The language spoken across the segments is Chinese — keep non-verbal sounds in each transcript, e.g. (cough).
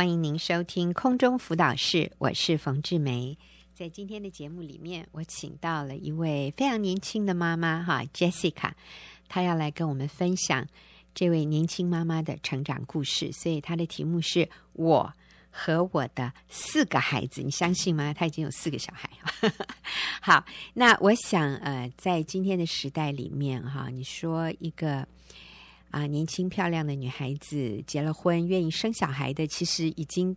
欢迎您收听空中辅导室，我是冯志梅。在今天的节目里面，我请到了一位非常年轻的妈妈哈，Jessica，她要来跟我们分享这位年轻妈妈的成长故事。所以她的题目是我和我的四个孩子，你相信吗？她已经有四个小孩。(laughs) 好，那我想呃，在今天的时代里面哈，你说一个。啊，年轻漂亮的女孩子结了婚，愿意生小孩的，其实已经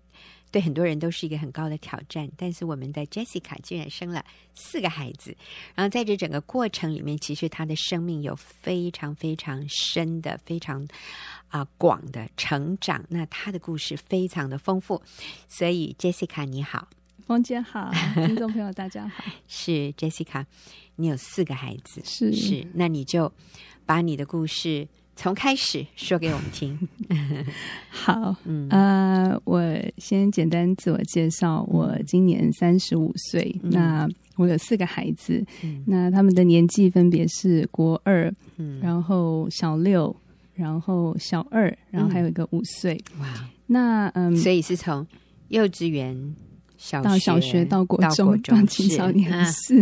对很多人都是一个很高的挑战。但是我们的 Jessica 竟然生了四个孩子，然后在这整个过程里面，其实她的生命有非常非常深的、非常啊广的成长。那她的故事非常的丰富，所以 Jessica 你好，冯姐好，(laughs) 听众朋友大家好，是 Jessica，你有四个孩子，是是，那你就把你的故事。从开始说给我们听。(laughs) 好，嗯，呃，我先简单自我介绍。我今年三十五岁，嗯，那我有四个孩子，嗯，那他们的年纪分别是国二，嗯，然后小六，然后小二，然后还有一个五岁。哇，那嗯，所以是从幼稚园。小到小学到国中到青少年是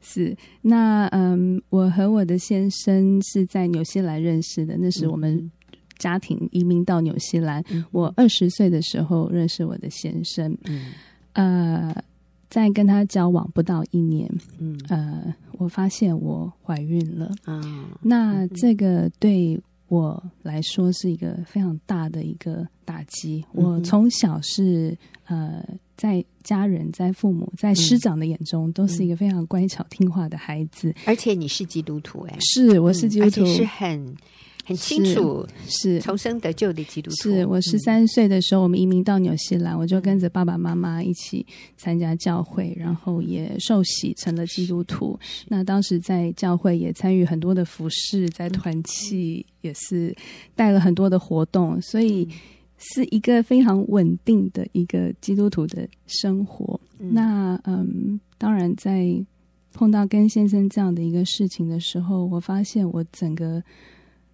是。那嗯，我和我的先生是在纽西兰认识的，那时我们家庭移民到纽西兰。嗯、我二十岁的时候认识我的先生，嗯、呃，在跟他交往不到一年，嗯。呃，我发现我怀孕了啊、嗯。那这个对我来说是一个非常大的一个打击。嗯、我从小是呃。在家人、在父母、在师长的眼中，都是一个非常乖巧听话的孩子。嗯、而且你是基督徒，哎，是我是基督徒，是很很清楚，是重生得救的基督徒。是我十三岁的时候，我们移民到纽西兰，我就跟着爸爸妈妈一起参加教会，然后也受洗成了基督徒。那当时在教会也参与很多的服饰，在团契也是带了很多的活动，所以。是一个非常稳定的一个基督徒的生活。嗯。那嗯，当然在碰到跟先生这样的一个事情的时候，我发现我整个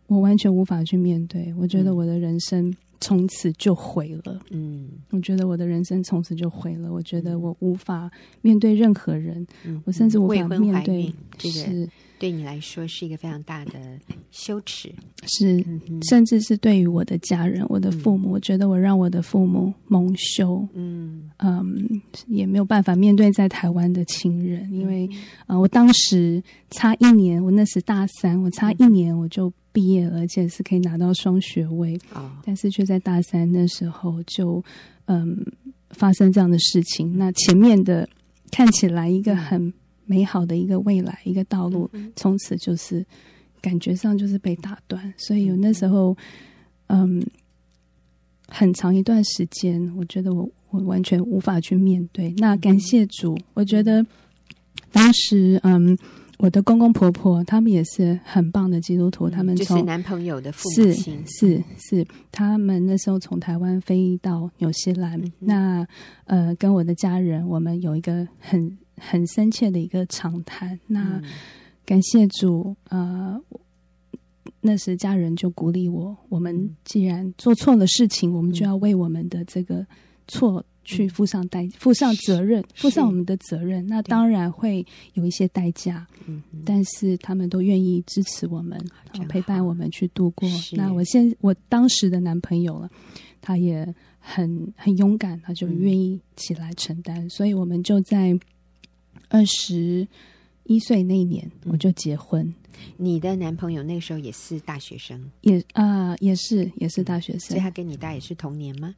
我完全无法去面对。我觉得我的人生从此就毁了。嗯，我觉得我的人生从此就毁了。我觉得我无法面对任何人。嗯，我甚至无法面对这个。对你来说是一个非常大的羞耻，是，甚至是对于我的家人、我的父母，嗯、我觉得我让我的父母蒙羞，嗯嗯，也没有办法面对在台湾的亲人，嗯、因为呃，我当时差一年，我那时大三，我差一年我就毕业，而且是可以拿到双学位，哦、但是却在大三那时候就嗯发生这样的事情，那前面的看起来一个很。美好的一个未来，一个道路，从此就是感觉上就是被打断。所以有那时候，嗯，很长一段时间，我觉得我我完全无法去面对。那感谢主，我觉得当时，嗯，我的公公婆婆他们也是很棒的基督徒，他们从就是男朋友的父母亲是是是，他们那时候从台湾飞到纽西兰，嗯、那呃，跟我的家人，我们有一个很。很深切的一个长谈。那感谢主，呃，那时家人就鼓励我：我们既然做错了事情，我们就要为我们的这个错去负上代、负上责任，负上我们的责任。那当然会有一些代价，但是他们都愿意支持我们，陪伴我们去度过。那我现我当时的男朋友了，他也很很勇敢，他就愿意起来承担，所以我们就在。二十一岁那一年，我就结婚。嗯。你的男朋友那时候也是大学生，也啊、呃，也是也是大学生。所以他跟你大也是同年吗？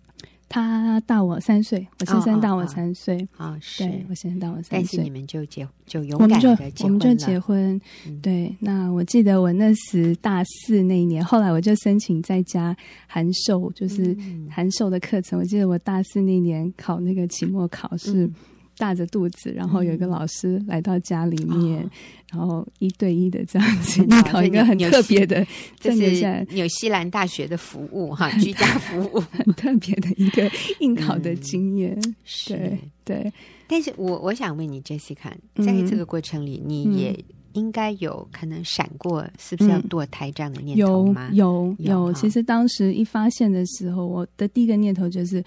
他大我三岁，我先生大我三岁。啊、哦哦哦，是，对我先生大我三岁。但是你们就结就勇敢的结婚了。我们就结婚。对，那我记得我那时大四那一年，后来我就申请在家函授，就是函授的课程。我记得我大四那年考那个期末考试。嗯大着肚子，然后有一个老师来到家里面，嗯、然后一对一的这样子，应考一个很特别的，这是纽西兰大学的服务哈，居家服务。(laughs) 很特别的一个应考的经验。嗯、对对，但是我我想问你，Jessica，在这个过程里，你也应该有可能闪过，是不是要堕胎这样的念头吗？嗯、有有有，有。其实当时一发现的时候，我的第一个念头就是，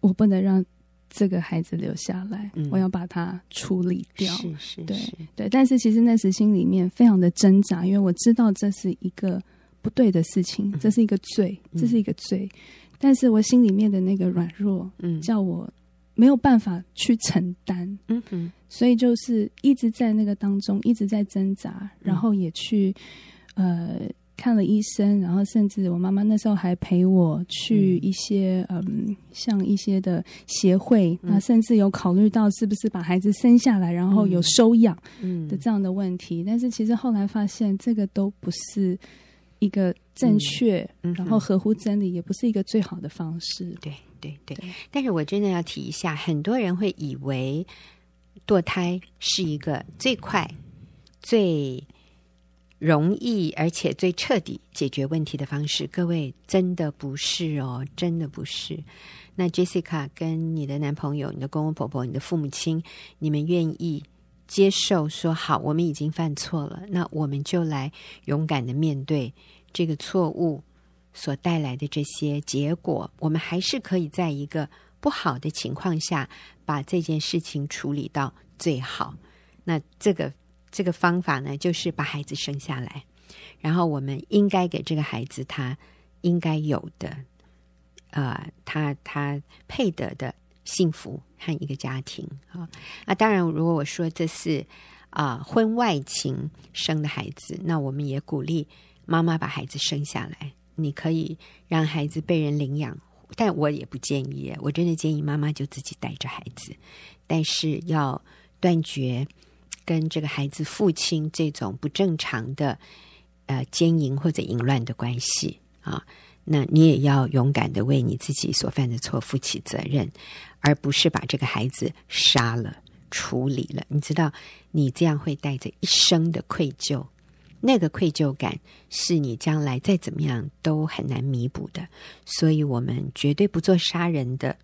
我不能让这个孩子留下来，嗯、我要把他处理掉。是是是，对对。但是其实那时心里面非常的挣扎，因为我知道这是一个不对的事情，这是一个罪，嗯、这是一个罪。但是我心里面的那个软弱，嗯，叫我。没有办法去承担，嗯哼，所以就是一直在那个当中，一直在挣扎，然后也去呃看了医生，然后甚至我妈妈那时候还陪我去一些嗯、呃，像一些的协会，那甚至有考虑到是不是把孩子生下来，然后有收养的这样的问题，但是其实后来发现这个都不是一个正确，然后合乎真理，也不是一个最好的方式，对。对对，但是我真的要提一下，很多人会以为堕胎是一个最快、最容易，而且最彻底解决问题的方式。各位，真的不是哦，真的不是。那 Jessica 跟你的男朋友、你的公公婆婆、你的父母亲，你们愿意接受说好，我们已经犯错了，那我们就来勇敢的面对这个错误。所带来的这些结果，我们还是可以在一个不好的情况下把这件事情处理到最好。那这个这个方法呢，就是把孩子生下来，然后我们应该给这个孩子他应该有的，呃，他他配得的幸福和一个家庭啊。那当然，如果我说这是啊、婚外情生的孩子，那我们也鼓励妈妈把孩子生下来。你可以让孩子被人领养，但我也不建议。我真的建议妈妈就自己带着孩子，但是要断绝跟这个孩子父亲这种不正常的呃奸淫或者淫乱的关系啊。那你也要勇敢的为你自己所犯的错负起责任，而不是把这个孩子杀了处理了。你知道，你这样会带着一生的愧疚。那个愧疚感是你将来再怎么样都很难弥补的，所以我们绝对不做杀人的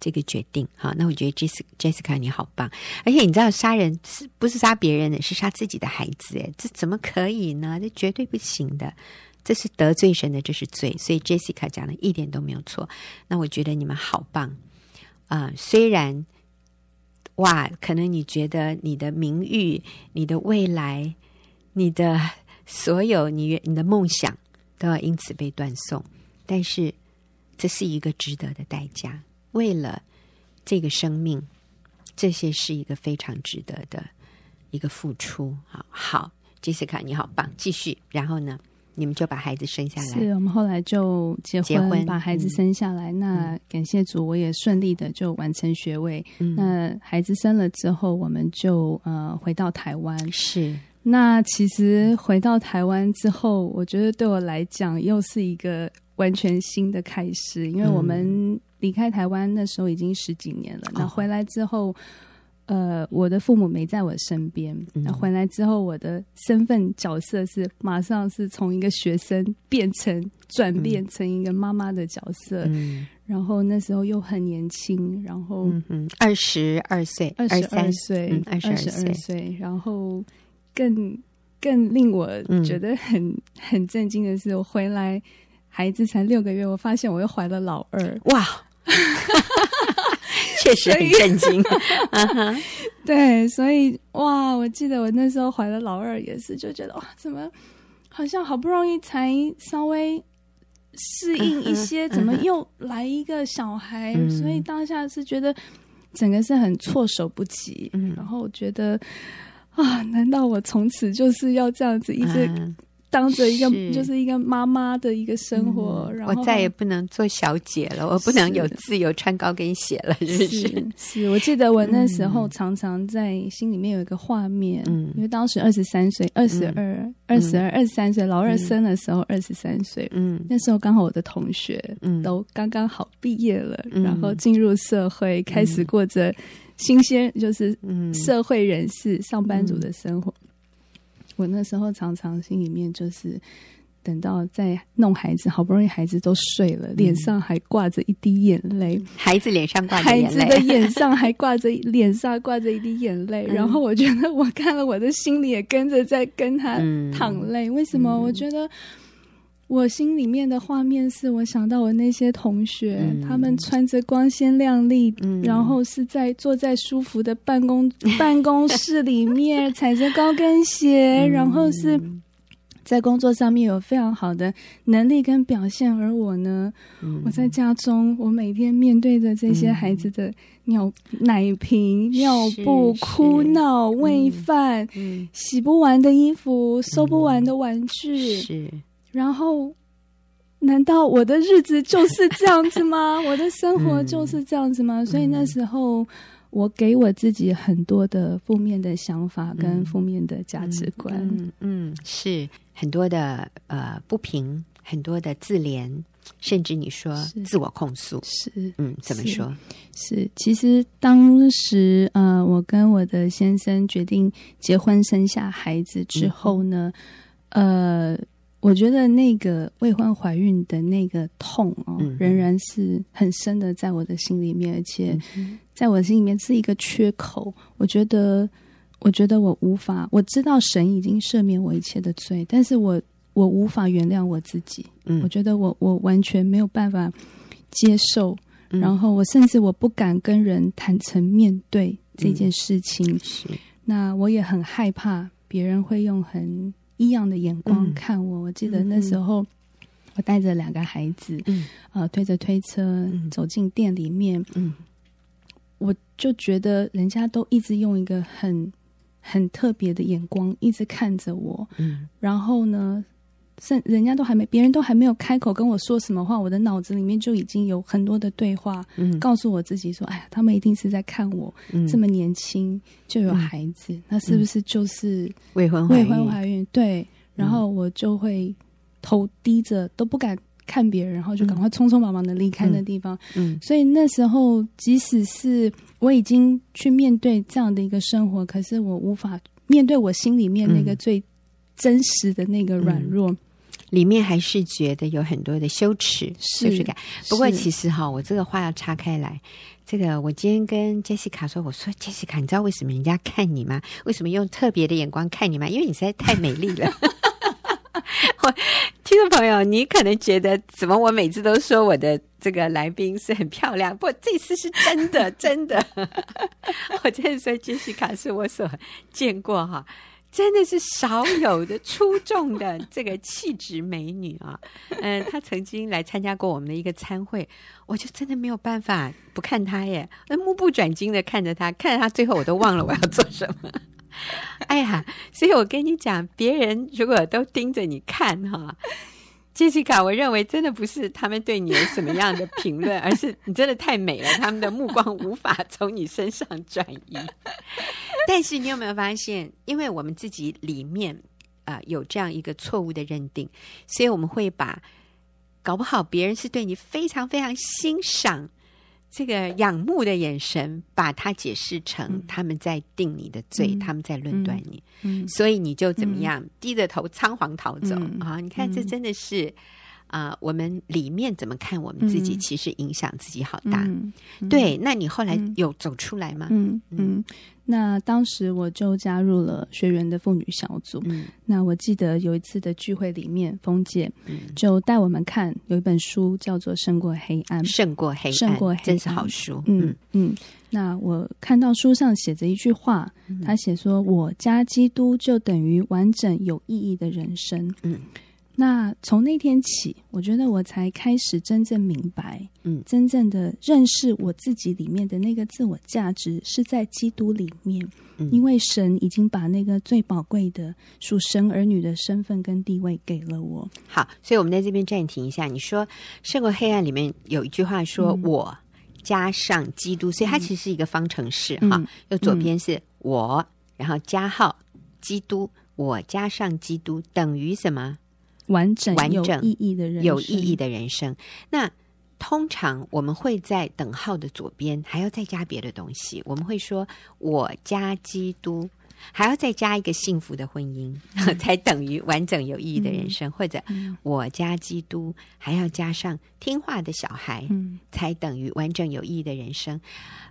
这个决定。好，那我觉得 Jessica 你好棒，而且你知道杀人是不是杀别人的，是杀自己的孩子？哎，这怎么可以呢？这绝对不行的，这是得罪神的，这是罪。所以 Jessica 讲的一点都没有错。那我觉得你们好棒啊，虽然哇，可能你觉得你的名誉、你的未来。你的所有，你你的梦想都要因此被断送，但是这是一个值得的代价。为了这个生命，这些是一个非常值得的一个付出。好，好，Jessica，你好棒，继续。然后呢，你们就把孩子生下来。是我们后来就结婚，结婚把孩子生下来。嗯、那感谢主，我也顺利的就完成学位。嗯、那孩子生了之后，我们就呃回到台湾。是。那其实回到台湾之后，我觉得对我来讲又是一个完全新的开始，因为我们离开台湾那时候已经十几年了。那回来之后，呃，我的父母没在我身边。那回来之后，我的身份角色是马上是从一个学生变成转变成一个妈妈的角色。然后那时候又很年轻，然后二十二岁，二十二岁，二十二岁，然后。更更令我觉得很、嗯、很震惊的是，我回来孩子才六个月，我发现我又怀了老二。哇，(laughs) 确实很震惊。(laughs) 以对，所以哇，我记得我那时候怀了老二也是，就觉得哇，怎么好像好不容易才稍微适应一些，嗯、怎么又来一个小孩？嗯、所以当下是觉得整个是很措手不及。嗯，然后我觉得。啊！难道我从此就是要这样子一直当着一个、就是一个妈妈的一个生活？嗯、然后我再也不能做小姐了，我不能有自由穿高跟鞋了，是不是？是，是，我记得我那时候常常在心里面有一个画面，嗯，因为当时二十三岁，二十二，二十二，二十三岁，老二生的时候二十三岁，嗯，那时候刚好我的同学都刚刚好毕业了，嗯、然后进入社会，开始过着。新鲜就是社会人士、嗯、上班族的生活。嗯、我那时候常常心里面就是等到在弄孩子，好不容易孩子都睡了，脸上还挂着一滴眼泪，孩子脸上挂着眼泪，孩子的眼上还挂着脸上挂着一滴眼泪。然后我觉得我看了，我的心里也跟着在跟他淌泪。为什么？我觉得。我心里面的画面是我想到我那些同学，嗯、他们穿着光鲜亮丽，嗯、然后是在坐在舒服的办公 (laughs) 办公室里面，(laughs) 踩着高跟鞋，嗯、然后是在工作上面有非常好的能力跟表现。而我呢，嗯、我在家中，我每天面对着这些孩子的尿奶瓶、尿布、哭闹、喂饭、嗯、洗不完的衣服、收不完的玩具，是。然后，难道我的日子就是这样子吗？(laughs) 我的生活就是这样子吗？嗯、所以那时候，我给我自己很多的负面的想法跟负面的价值观。嗯，嗯，嗯，是很多的呃不平，很多的自怜，甚至你说自我控诉。是，嗯，怎么说？是，是，其实当时呃，我跟我的先生决定结婚生下孩子之后呢，嗯、呃。我觉得那个未婚怀孕的那个痛哦，嗯、仍然是很深的在我的心里面，而且在我的心里面是一个缺口。我觉得，我觉得我无法，我知道神已经赦免我一切的罪，但是我我无法原谅我自己。嗯，我觉得我我完全没有办法接受，嗯、然后我甚至我不敢跟人坦诚面对这件事情。嗯、是，那我也很害怕别人会用很。异样的眼光看我，嗯、我记得那时候，我带着两个孩子，嗯，呃，推着推车、嗯、走进店里面，嗯，我就觉得人家都一直用一个很很特别的眼光一直看着我，嗯，然后呢。甚，人家都还没，别人都还没有开口跟我说什么话，我的脑子里面就已经有很多的对话，嗯，告诉我自己说：“哎呀，他们一定是在看我，嗯，这么年轻就有孩子，嗯，那是不是就是未婚未婚怀孕？”对，然后我就会头低着，都不敢看别人，然后就赶快匆匆忙忙的离开那地方。嗯，所以那时候，即使是我已经去面对这样的一个生活，可是我无法面对我心里面那个最真实的那个软弱。嗯里面还是觉得有很多的羞耻、羞耻感。不过其实哈，我这个话要岔开来。这个我今天跟杰西卡说，我说杰西卡，你知道为什么人家看你吗？为什么用特别的眼光看你吗？因为你实在太美丽了。(laughs) 我听众朋友，你可能觉得怎么我每次都说我的这个来宾是很漂亮？不，这次是真的，真的。(laughs) 我真的说杰西卡是我所见过哈。真的是少有的出众的这个气质美女啊！(laughs) 嗯，她曾经来参加过我们的一个参会，我就真的没有办法不看她耶，目不转睛的看着她，看着她，最后我都忘了我要做什么。(laughs) 哎呀，所以我跟你讲，别人如果都盯着你看哈，杰西卡，我认为真的不是他们对你有什么样的评论，而是你真的太美了，他们的目光无法从你身上转移。(laughs) 但是你有没有发现，因为我们自己里面啊、呃、有这样一个错误的认定，所以我们会把搞不好别人是对你非常非常欣赏、这个仰慕的眼神，把它解释成他们在定你的罪，嗯、他们在论断你，所以你就怎么样、嗯、低着头仓皇逃走、嗯、啊？你看，这真的是。啊、呃，我们里面怎么看我们自己，其实影响自己好大。对，那你后来有走出来吗？嗯嗯，嗯，那当时我就加入了学员的妇女小组。嗯，那我记得有一次的聚会里面，峰姐就带我们看有一本书，叫做《胜过黑暗》。胜过黑暗，胜过黑暗，真是好书。嗯嗯，那我看到书上写着一句话，他写说：“我加基督就等于完整有意义的人生。”嗯。那从那天起，我觉得我才开始真正明白，嗯，真正的认识我自己里面的那个自我价值是在基督里面，嗯，因为神已经把那个最宝贵的属神儿女的身份跟地位给了我。好，所以我们在这边暂停一下。你说《胜过黑暗》里面有一句话说：“嗯，我加上基督”，所以它其实是一个方程式哈。右左边是我，然后加号基督，我加上基督等于什么？完整、有意义的人生，有意义的人生。那通常我们会在等号的左边还要再加别的东西。我们会说：“我加基督。”还要再加一个幸福的婚姻，嗯、(laughs) 才等于完整有意义的人生。嗯、或者我加基督，还要加上听话的小孩，嗯、才等于完整有意义的人生。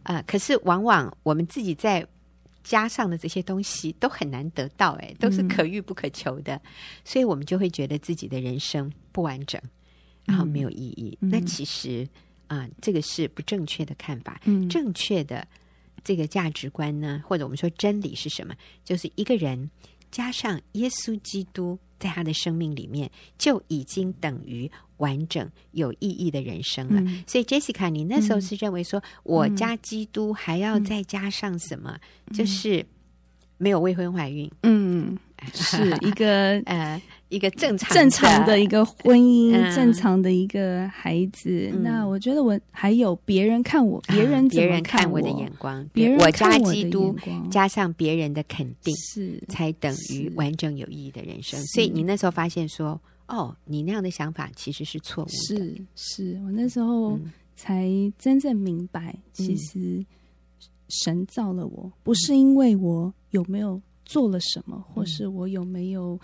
啊、呃，可是往往我们自己在加上的这些东西都很难得到，哎，都是可遇不可求的，嗯、所以我们就会觉得自己的人生不完整，然后没有意义。嗯、那其实啊、呃，这个是不正确的看法，嗯、正确的。这个价值观呢，或者我们说真理是什么？就是一个人加上耶稣基督在他的生命里面，就已经等于完整有意义的人生了。嗯、所以，Jessica，你那时候是认为说，我加基督还要再加上什么？嗯、就是没有未婚怀孕。嗯。是一个 (laughs) 呃一个正常正常的一个婚姻，嗯、正常的一个孩子。嗯、那我觉得我还有别人看我，别人别人看我的眼光，别人看我的眼光，我加基督加上别人的肯定，是才等于完整有意义的人生。所以你那时候发现说，哦，你那样的想法其实是错误的。是是，我那时候才真正明白，嗯、其实神造了我，不是因为我有没有。做了什么，或是我有没有，嗯、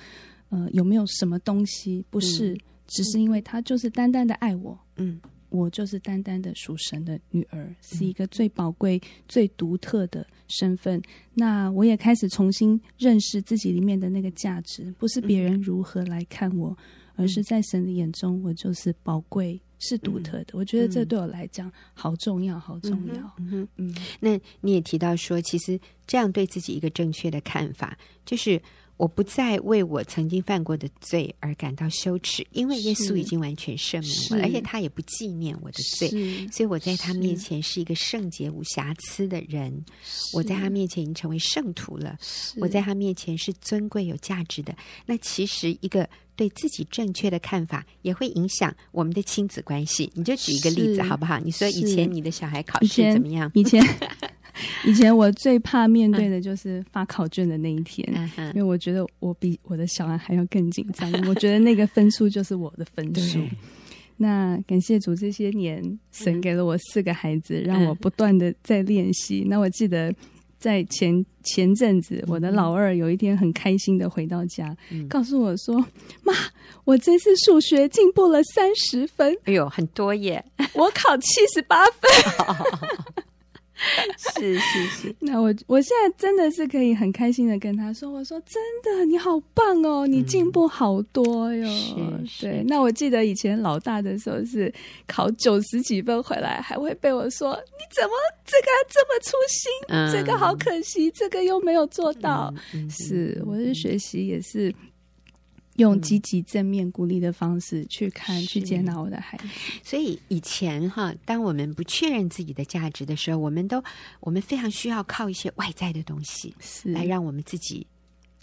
呃，有没有什么东西？不是，嗯、只是因为他就是单单的爱我，嗯，我就是单单的属神的女儿，嗯、是一个最宝贵、最独特的身份。那我也开始重新认识自己里面的那个价值，不是别人如何来看我，嗯、而是在神的眼中，我就是宝贵。是独特的，嗯、我觉得这对我来讲好重要，好重要。嗯嗯，嗯，那你也提到说，其实这样对自己一个正确的看法，就是。我不再为我曾经犯过的罪而感到羞耻，因为耶稣已经完全赦免我，而且他也不纪念我的罪，所以我在他面前是一个圣洁无瑕疵的人。我在他面前已经成为圣徒了，我在他面前是尊贵有价值的。那其实一个对自己正确的看法，也会影响我们的亲子关系。你就举一个例子好不好？你说以前你的小孩考试怎么样？(laughs) 以前。(laughs) 以前我最怕面对的就是发考卷的那一天，嗯、因为我觉得我比我的小孩还要更紧张。(laughs) 我觉得那个分数就是我的分数。那感谢主，这些年神给了我四个孩子，嗯、让我不断的在练习。嗯、那我记得在前前阵子，我的老二有一天很开心的回到家，嗯、告诉我说：“妈，我这次数学进步了三十分。”哎呦，很多耶！(laughs) 我考七十八分。是 (laughs) 是是，(laughs) 那我我现在真的是可以很开心的跟他说，我说真的，你好棒哦，你进步好多哟。对，那我记得以前老大的时候是考九十几分回来，还会被我说你怎么这个这么粗心，嗯、这个好可惜，这个又没有做到。是，我是学习也是。用积极正面鼓励的方式去看、嗯、去接纳我的孩子。所以以前哈，当我们不确认自己的价值的时候，我们都我们非常需要靠一些外在的东西，是来让我们自己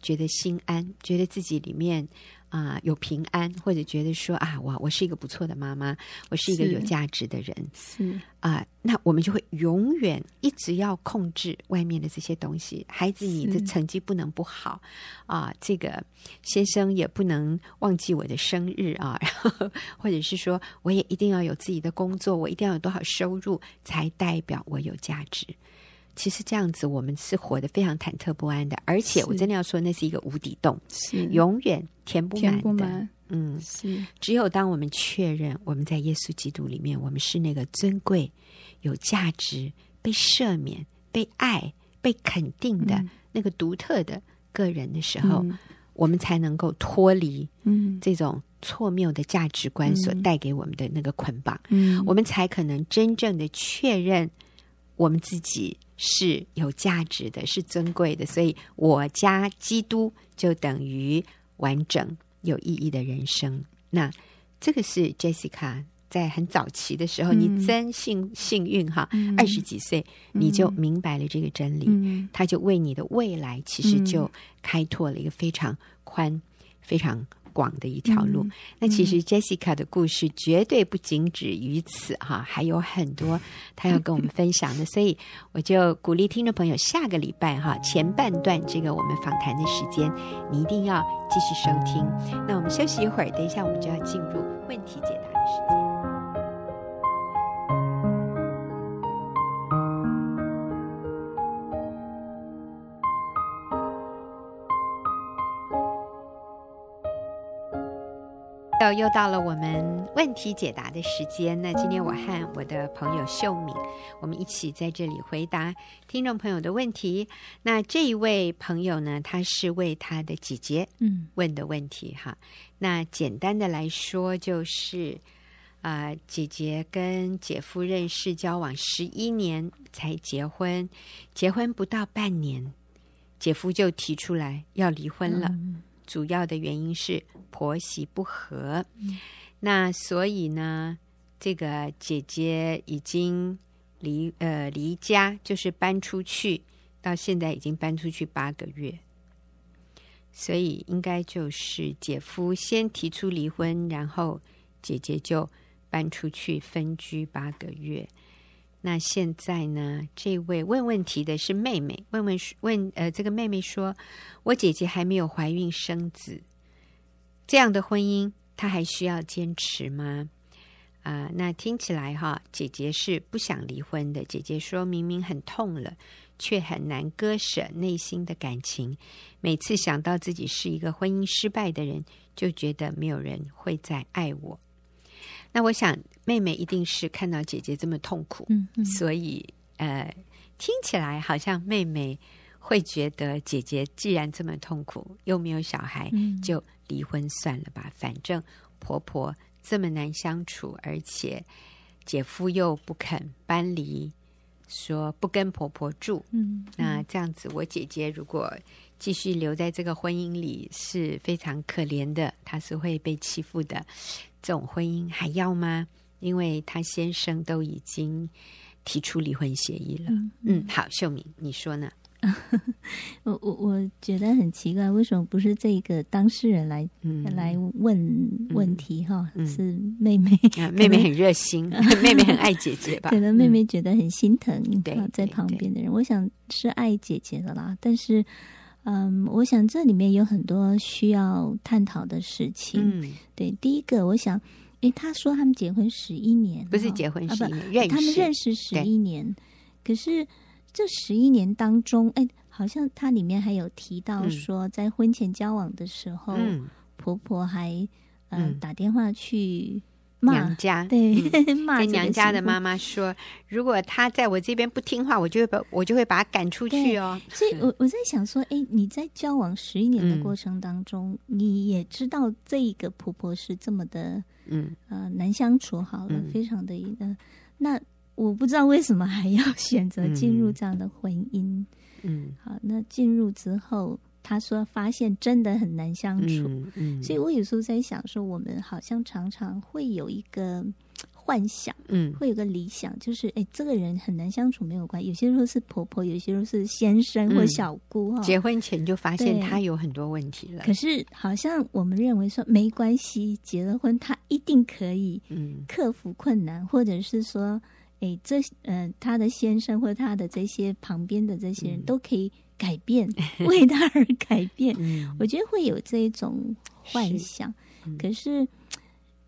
觉得心安，觉得自己里面。啊、呃，有平安，或者觉得说啊，我我是一个不错的妈妈，我是一个有价值的人，是啊、呃，那我们就会永远一直要控制外面的这些东西。孩子，你的成绩不能不好啊、呃，这个先生也不能忘记我的生日啊，(laughs) 然后或者是说，我也一定要有自己的工作，我一定要有多少收入，才代表我有价值。其实这样子，我们是活得非常忐忑不安的，而且我真的要说，那是一个无底洞，是永远填不满的。不满嗯，是。只有当我们确认我们在耶稣基督里面，我们是那个尊贵、有价值、被赦免、被爱、被肯定的、嗯、那个独特的个人的时候，嗯、我们才能够脱离嗯这种错谬的价值观所带给我们的那个捆绑。嗯，我们才可能真正的确认我们自己。是有价值的，是尊贵的，所以我加基督就等于完整有意义的人生。那这个是 Jessica 在很早期的时候，嗯、你真幸幸运哈，二十、嗯、几岁你就明白了这个真理，嗯、他就为你的未来其实就开拓了一个非常宽、非常。广的一条路，嗯、那其实 Jessica 的故事绝对不仅止于此哈，还有很多她要跟我们分享的，所以我就鼓励听众朋友，下个礼拜哈前半段这个我们访谈的时间，你一定要继续收听。那我们休息一会儿，等一下我们就要进入问题解答的时间。又又到了我们问题解答的时间。那今天我和我的朋友秀敏，我们一起在这里回答听众朋友的问题。那这一位朋友呢，他是为他的姐姐嗯问的问题哈。嗯、那简单的来说，就是啊、呃，姐姐跟姐夫认识交往十一年才结婚，结婚不到半年，姐夫就提出来要离婚了。嗯主要的原因是婆媳不和，嗯、那所以呢，这个姐姐已经离呃离家，就是搬出去，到现在已经搬出去八个月，所以应该就是姐夫先提出离婚，然后姐姐就搬出去分居八个月。那现在呢？这位问问题的是妹妹，问问问呃，这个妹妹说：“我姐姐还没有怀孕生子，这样的婚姻她还需要坚持吗？”啊、那听起来哈，姐姐是不想离婚的。姐姐说明明很痛了，却很难割舍内心的感情。每次想到自己是一个婚姻失败的人，就觉得没有人会再爱我。那我想，妹妹一定是看到姐姐这么痛苦，嗯嗯、所以呃，听起来好像妹妹会觉得姐姐既然这么痛苦，又没有小孩，嗯、就离婚算了吧。反正婆婆这么难相处，而且姐夫又不肯搬离，说不跟婆婆住。嗯，嗯那这样子，我姐姐如果继续留在这个婚姻里，是非常可怜的，她是会被欺负的。这种婚姻还要吗？因为他先生都已经提出离婚协议了。嗯，嗯，好，秀敏，你说呢？(laughs) 我我我觉得很奇怪，为什么不是这个当事人来、嗯、来问问题？哈、嗯，是妹妹，啊、妹妹很热心，(laughs) 妹妹很爱姐姐吧？可能妹妹觉得很心疼，对、嗯，在旁边的人，我想是爱姐姐的啦。但是。嗯，我想这里面有很多需要探讨的事情。嗯，对，第一个，我想，诶，他说他们结婚十一年，不是结婚十一年，认识，他们认识十一年。可是这十一年当中，诶，好像他里面还有提到说，在婚前交往的时候，嗯、婆婆还嗯、呃、打电话去。娘家对，嗯、(laughs) 跟娘家的妈妈说，如果他在我这边不听话，我就会把我就会把他赶出去哦。所以，我我在想说，哎，你在交往十一年的过程当中，嗯、你也知道这一个婆婆是这么的，嗯呃难相处，好了，嗯、非常的一个。那我不知道为什么还要选择进入这样的婚姻。嗯，好，那进入之后。他说：“发现真的很难相处，嗯嗯、所以我有时候在想，说我们好像常常会有一个幻想，嗯，会有个理想，就是哎，这个人很难相处没有关系。有些时候是婆婆，有些时候是先生或小姑哈。结婚前就发现他有很多问题了。可是好像我们认为说没关系，结了婚他一定可以，嗯，克服困难，嗯、或者是说，哎，这嗯、呃，他的先生或他的这些旁边的这些人都可以。”改变，(laughs) 为他而改变，嗯、我觉得会有这一种幻想。是嗯、可是，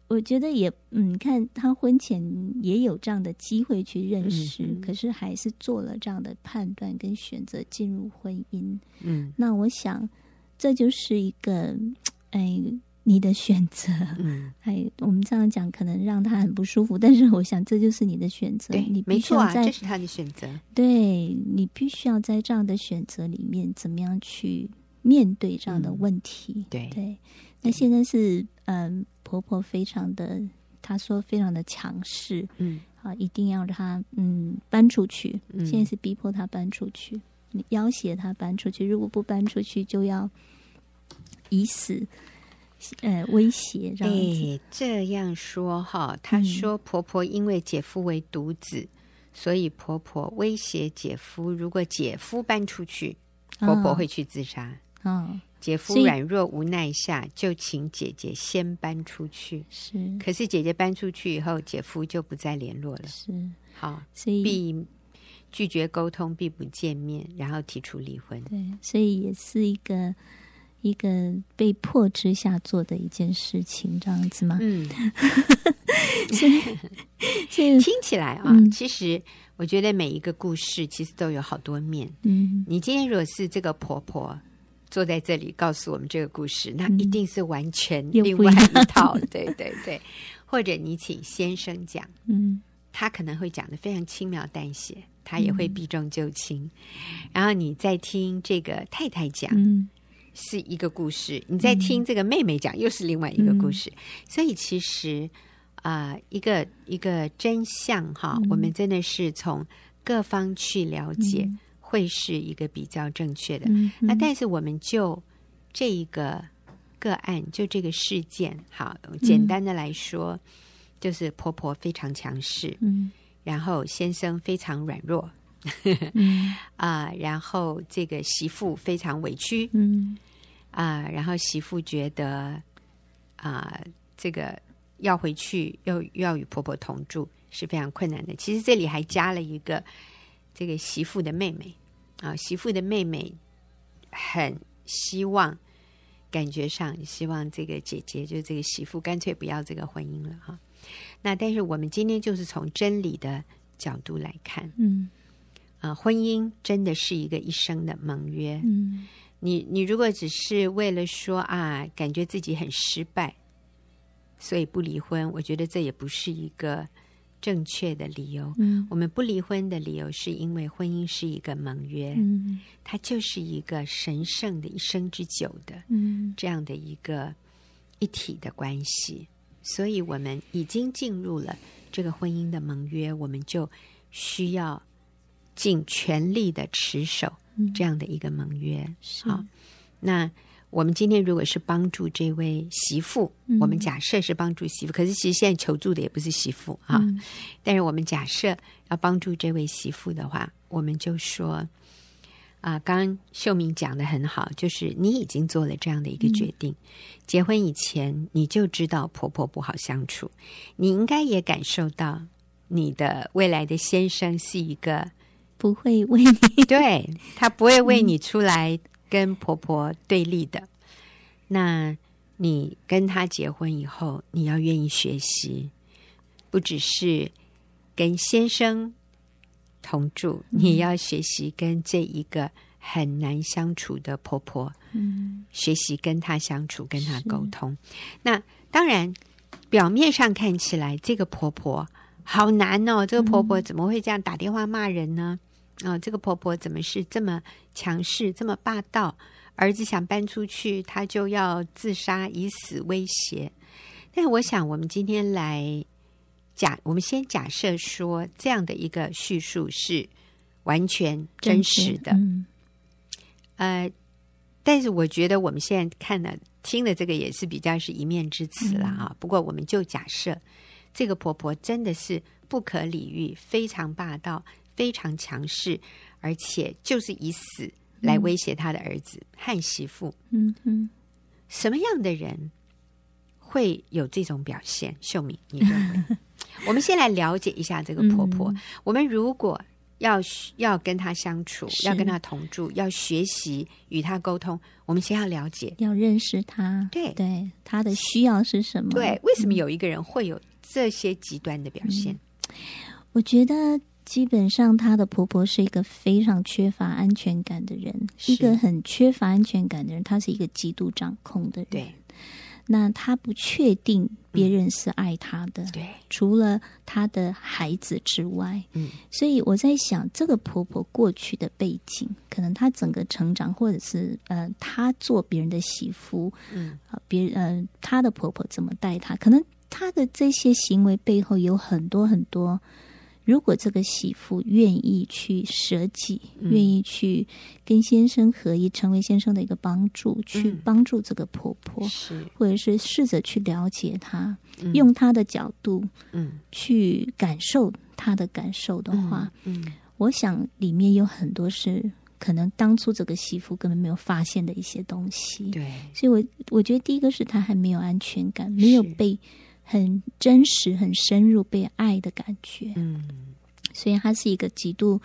我觉得也，嗯，看他婚前也有这样的机会去认识，嗯、可是还是做了这样的判断跟选择进入婚姻。嗯，那我想这就是一个，哎。你的选择，嗯，哎，我们这样讲可能让他很不舒服，但是我想这就是你的选择，对你没错啊，这是他的选择，对，你必须要在这样的选择里面，怎么样去面对这样的问题？嗯、对。对，那现在是嗯，婆婆非常的，她说非常的强势，嗯，啊，一定要让她嗯搬出去，嗯、现在是逼迫她搬出去，你要挟她搬出去，如果不搬出去，就要以死。呃，威胁这样子。哎，这样说哈，她说婆婆因为姐夫为独子，嗯、所以婆婆威胁姐夫，如果姐夫搬出去，婆婆会去自杀。嗯、哦，姐夫软弱无奈下，就请姐姐先搬出去。是，可是姐姐搬出去以后，姐夫就不再联络了。是，好，所以必拒绝沟通，必不见面，然后提出离婚。对，所以也是一个。一个被迫之下做的一件事情，这样子吗？嗯，(laughs) 所以，所以听起来啊，嗯、其实我觉得每一个故事其实都有好多面。嗯，你今天如果是这个婆婆，坐在这里告诉我们这个故事，那一定是完全另外一套。(laughs) 嗯、对对对，或者你请先生讲，嗯，他可能会讲的非常轻描淡写，他也会避重就轻。嗯、然后你再听这个太太讲，嗯，是一个故事；你在听这个妹妹讲，又是另外一个故事。嗯、所以其实啊、呃，一个一个真相哈，嗯、我们真的是从各方去了解。嗯会是一个比较正确的。那但是我们就这一个个案，就这个事件，好，简单的来说，嗯、就是婆婆非常强势，嗯，然后先生非常软弱，(laughs) 嗯啊，然后这个媳妇非常委屈，嗯啊，然后媳妇觉得啊，这个要回去又又要与婆婆同住是非常困难的。其实这里还加了一个这个媳妇的妹妹。啊，媳妇的妹妹很希望，感觉上希望这个姐姐，就这个媳妇，干脆不要这个婚姻了哈。那但是我们今天就是从真理的角度来看，嗯，啊，婚姻真的是一个一生的盟约。嗯，你你如果只是为了说啊，感觉自己很失败，所以不离婚，我觉得这也不是一个。正确的理由，嗯，我们不离婚的理由是因为婚姻是一个盟约，嗯，它就是一个神圣的一生之久的，嗯，这样的一个一体的关系，所以我们已经进入了这个婚姻的盟约，我们就需要尽全力的持守这样的一个盟约，嗯，好，那。我们今天如果是帮助这位媳妇，嗯、我们假设是帮助媳妇，可是其实现在求助的也不是媳妇啊。嗯、但是我们假设要帮助这位媳妇的话，我们就说啊，刚刚秀敏讲的很好，就是你已经做了这样的一个决定，嗯、结婚以前你就知道婆婆不好相处，你应该也感受到你的未来的先生是一个不会为你，对，(laughs) 他不会为你出来。跟婆婆对立的，那你跟他结婚以后，你要愿意学习，不只是跟先生同住，嗯、你要学习跟这一个很难相处的婆婆，嗯，学习跟她相处，跟她沟通。那当然，表面上看起来这个婆婆好难哦，这个婆婆怎么会这样打电话骂人呢？嗯啊、哦，这个婆婆怎么是这么强势、这么霸道？儿子想搬出去，她就要自杀，以死威胁。但我想，我们今天来假，我们先假设说，这样的一个叙述是完全真实的。嗯、呃，但是我觉得我们现在看的、听的这个也是比较是一面之词了啊。嗯、不过，我们就假设这个婆婆真的是不可理喻，非常霸道。非常强势，而且就是以死来威胁他的儿子和媳妇。嗯哼，什么样的人会有这种表现？秀敏，你认为？(laughs) 我们先来了解一下这个婆婆。嗯、我们如果要要跟她相处，要跟她同住，要学习与她沟通，我们先要了解，要认识她。对对，她的需要是什么？对，为什么有一个人会有这些极端的表现？嗯、我觉得。基本上，她的婆婆是一个非常缺乏安全感的人，一个很缺乏安全感的人。她是一个极度掌控的人。对，那她不确定别人是爱她的，对、嗯，除了她的孩子之外，嗯，所以我在想，这个婆婆过去的背景，可能她整个成长，或者是呃，她做别人的媳妇，嗯，啊，别人呃，她的婆婆怎么待她，可能她的这些行为背后有很多很多。如果这个媳妇愿意去舍己，嗯、愿意去跟先生合一，成为先生的一个帮助，嗯、去帮助这个婆婆，是。或者是试着去了解她，嗯、用她的角度，嗯，去感受她的感受的话，嗯，嗯。我想里面有很多是可能当初这个媳妇根本没有发现的一些东西。对，所以我我觉得第一个是她还没有安全感，没有被。很真实、很深入被爱的感觉，嗯，所以他是一个极度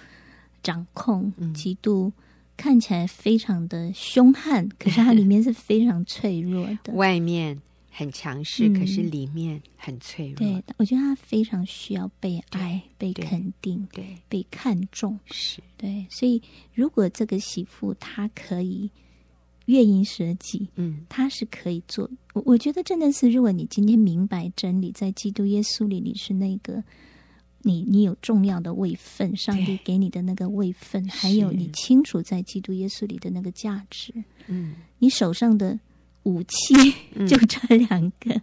掌控、嗯、极度看起来非常的凶悍，可是他里面是非常脆弱的。外面很强势，嗯、可是里面很脆弱。对，我觉得他非常需要被爱、被肯定、对，被看重。是对，所以如果这个媳妇她可以愿意舍己，嗯，他是可以做。我我觉得真的是，如果你今天明白真理，在基督耶稣里，你是那个。你你有重要的位分，上帝给你的那个位分，还有你清楚在基督耶稣里的那个价值。嗯，你手上的武器就这两个，嗯、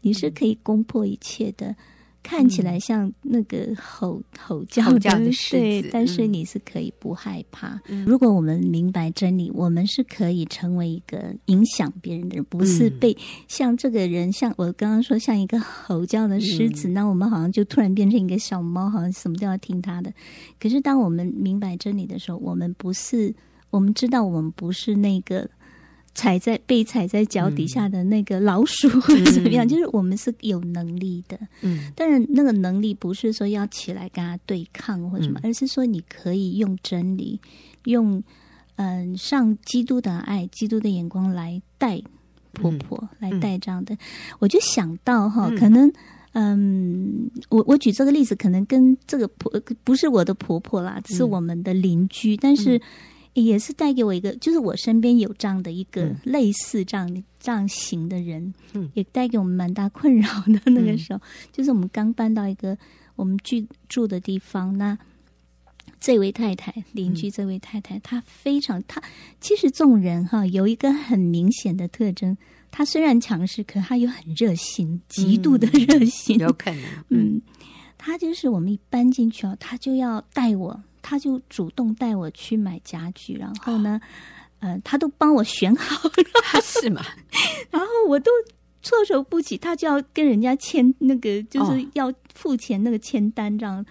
你是可以攻破一切的。看起来像那个吼吼叫的，的 (laughs) 对，但是你是可以不害怕。嗯、如果我们明白真理，我们是可以成为一个影响别人的人，不是被像这个人，像我刚刚说，像一个吼叫的狮子，嗯、那我们好像就突然变成一个小猫，好像什么都要听他的。可是当我们明白真理的时候，我们不是，我们知道我们不是那个。踩在被踩在脚底下的那个老鼠 (laughs) 或者怎么样，嗯、就是我们是有能力的。嗯，但是那个能力不是说要起来跟他对抗或者什么，嗯、而是说你可以用真理，用嗯、呃、上基督的爱、基督的眼光来带婆婆，嗯、来带这样的。嗯、我就想到哈，可能嗯，我我举这个例子，可能跟这个婆不是我的婆婆啦，是我们的邻居，嗯、但是。也是带给我一个，就是我身边有这样的一个类似这样、嗯、这样型的人，嗯，也带给我们蛮大困扰的。那个时候，嗯、就是我们刚搬到一个我们居住的地方，那这位太太邻居，这位太太，嗯、她非常，她其实这种人哈有一个很明显的特征，她虽然强势，可她又很热心，极度的热心，嗯、有可能，嗯，她就是我们一搬进去哦，她就要带我。他就主动带我去买家具，然后呢，哦、呃，他都帮我选好了，(laughs) 是吗？(laughs) 然后我都措手不及，他就要跟人家签那个，就是要付钱那个签单这样。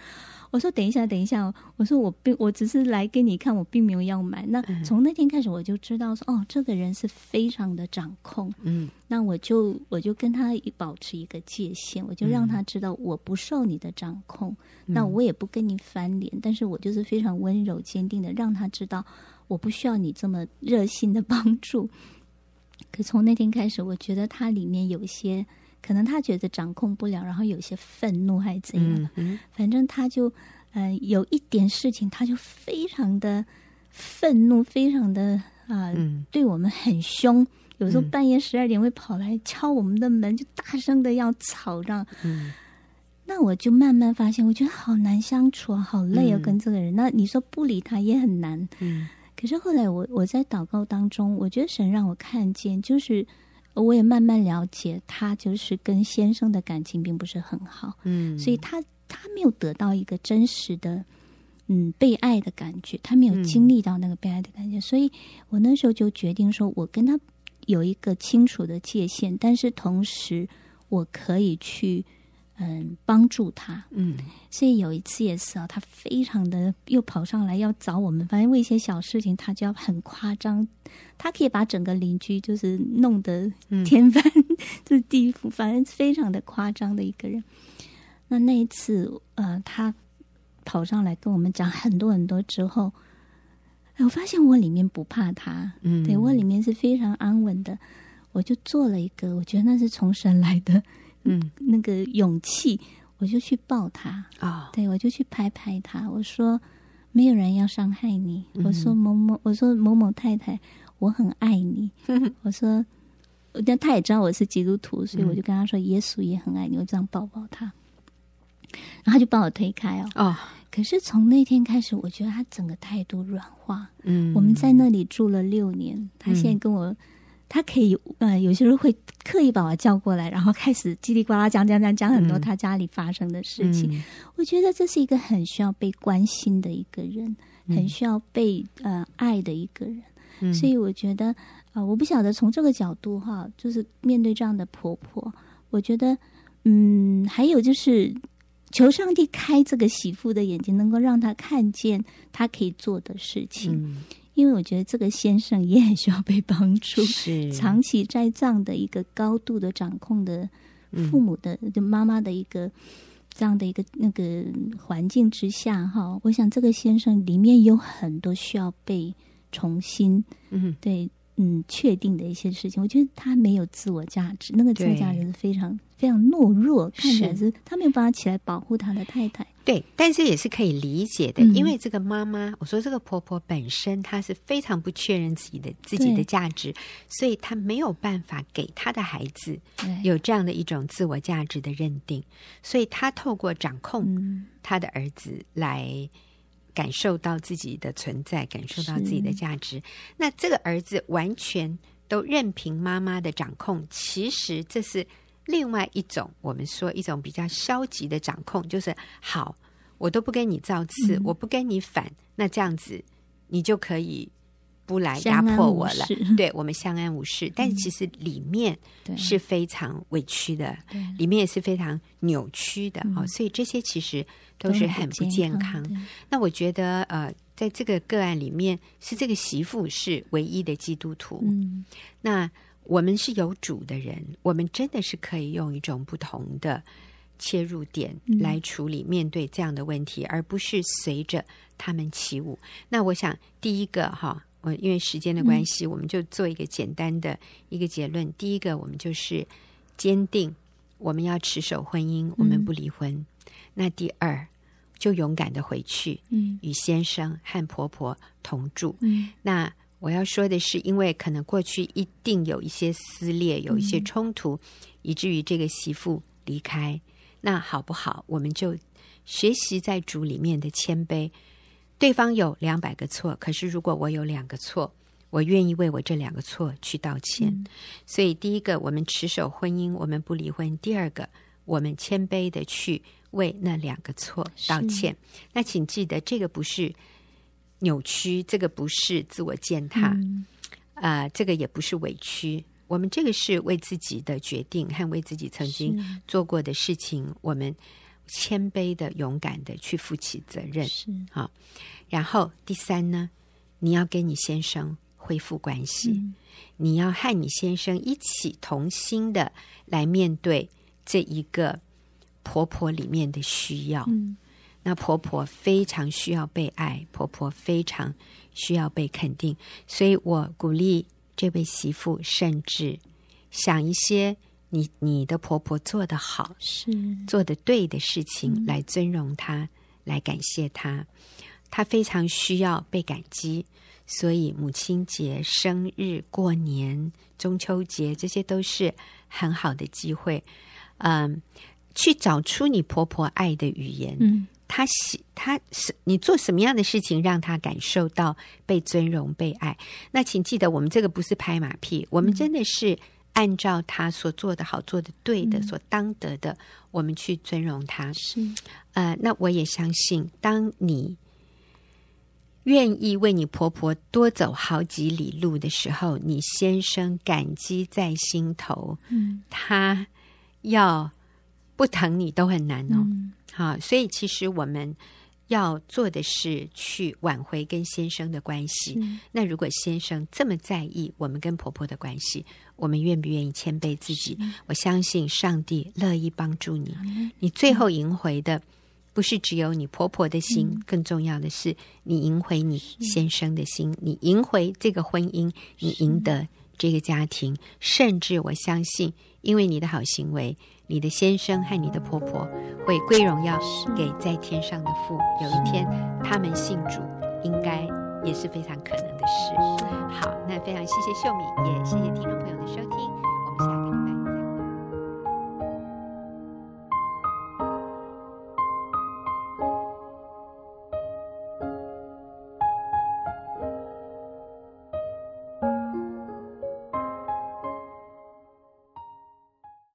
我说等一下，等一下。我说我并我只是来给你看，我并没有要买。那从那天开始，我就知道说，哦，这个人是非常的掌控。嗯，那我就我就跟他保持一个界限，我就让他知道我不受你的掌控。嗯、那我也不跟你翻脸，但是我就是非常温柔坚定的让他知道，我不需要你这么热心的帮助。可从那天开始，我觉得他里面有一些。可能他觉得掌控不了，然后有些愤怒还是怎样，嗯嗯、反正他就，呃，有一点事情，他就非常的愤怒，非常的啊，呃嗯、对我们很凶。有时候半夜十二点会跑来敲我们的门，就大声的要吵让。嗯、那我就慢慢发现，我觉得好难相处啊，好累啊，跟这个人。嗯、那你说不理他也很难。嗯、可是后来我我在祷告当中，我觉得神让我看见，就是。我也慢慢了解，他就是跟先生的感情并不是很好，嗯，所以他他没有得到一个真实的，嗯，被爱的感觉，他没有经历到那个被爱的感觉，嗯，所以我那时候就决定说，我跟他有一个清楚的界限，但是同时我可以去。嗯，帮助他。嗯，所以有一次也是啊，他非常的又跑上来要找我们，反正为一些小事情，他就要很夸张。他可以把整个邻居就是弄得天翻、嗯、就是地覆，反正非常的夸张的一个人。那那一次，呃，他跑上来跟我们讲很多很多之后，我发现我里面不怕他，嗯，对我里面是非常安稳的。我就做了一个，我觉得那是从神来的。嗯，那个勇气，我就去抱他啊，哦、对，我就去拍拍他。我说，没有人要伤害你。嗯、我说某某，我说某某太太，我很爱你。(laughs) 我说，但他也知道我是基督徒，所以我就跟他说，耶稣也很爱你。我这样抱抱他，然后他就把我推开哦。哦，可是从那天开始，我觉得他整个态度软化。嗯，我们在那里住了六年，他现在跟我。他可以，呃，有些人会刻意把我叫过来，然后开始叽里呱啦讲讲讲讲很多他家里发生的事情。嗯、我觉得这是一个很需要被关心的一个人，嗯、很需要被呃爱的一个人。嗯、所以我觉得，啊、呃，我不晓得从这个角度哈，就是面对这样的婆婆，我觉得，嗯，还有就是求上帝开这个媳妇的眼睛，能够让她看见她可以做的事情。嗯因为我觉得这个先生也很需要被帮助，是。长期在这样的一个高度的掌控的父母的、嗯、就妈妈的一个这样的一个那个环境之下，哈，我想这个先生里面有很多需要被重新，嗯，对，嗯确定的一些事情。我觉得他没有自我价值，那个自我价值是非常非常懦弱，看起来是他没有办法起来保护他的太太。对，但是也是可以理解的，嗯、因为这个妈妈，我说这个婆婆本身她是非常不确认自己的自己的价值，所以她没有办法给她的孩子有这样的一种自我价值的认定，所以她透过掌控她的儿子来感受到自己的存在，感受到自己的价值。那这个儿子完全都任凭妈妈的掌控，其实这是。另外一种，我们说一种比较消极的掌控，就是好，我都不跟你造次，嗯、我不跟你反，那这样子你就可以不来压迫我了。(laughs) 对，我们相安无事。但是其实里面是非常委屈的，里面也是非常扭曲的哦。所以这些其实都是很不健康。那我觉得，呃，在这个个案里面，是这个媳妇是唯一的基督徒。嗯，那。我们是有主的人，我们真的是可以用一种不同的切入点来处理面对这样的问题，嗯、而不是随着他们起舞。那我想，第一个哈，我因为时间的关系，嗯、我们就做一个简单的一个结论。第一个，我们就是坚定我们要持守婚姻，我们不离婚。嗯、那第二，就勇敢的回去，嗯，与先生和婆婆同住，嗯，那。我要说的是，因为可能过去一定有一些撕裂，有一些冲突，嗯、以至于这个媳妇离开。那好不好？我们就学习在主里面的谦卑。对方有两百个错，可是如果我有两个错，我愿意为我这两个错去道歉。嗯、所以，第一个，我们持守婚姻，我们不离婚；第二个，我们谦卑的去为那两个错道歉。那请记得，这个不是。扭曲，这个不是自我践踏，啊、嗯呃，这个也不是委屈。我们这个是为自己的决定和为自己曾经做过的事情，我们谦卑的、勇敢的去负起责任。是。好，然后第三呢，你要跟你先生恢复关系，嗯、你要和你先生一起同心的来面对这一个婆婆里面的需要。嗯。那婆婆非常需要被爱，婆婆非常需要被肯定，所以我鼓励这位媳妇，甚至想一些你你的婆婆做得好、是做的对的事情，来尊荣她，嗯、来感谢她。她非常需要被感激，所以母亲节、生日、过年、中秋节，这些都是很好的机会。嗯，去找出你婆婆爱的语言。嗯。她喜，她是你做什么样的事情，让她感受到被尊荣、被爱？那请记得，我们这个不是拍马屁，我们真的是按照他所做的好、做的对的、所当得的，我们去尊荣他。是，呃，那我也相信，当你愿意为你婆婆多走好几里路的时候，你先生感激在心头，嗯，他要不疼你都很难哦。嗯好，所以其实我们要做的是去挽回跟先生的关系。那如果先生这么在意我们跟婆婆的关系，我们愿不愿意谦卑自己？我相信上帝乐意帮助你。嗯、你最后赢回的不是只有你婆婆的心，嗯、更重要的是你赢回你先生的心，你赢回这个婚姻，你赢得这个家庭，甚至我相信，因为你的好行为。你的先生和你的婆婆会归荣耀给在天上的父。有一天他们信主，应该也是非常可能的事。好，那非常谢谢秀敏，也谢谢听。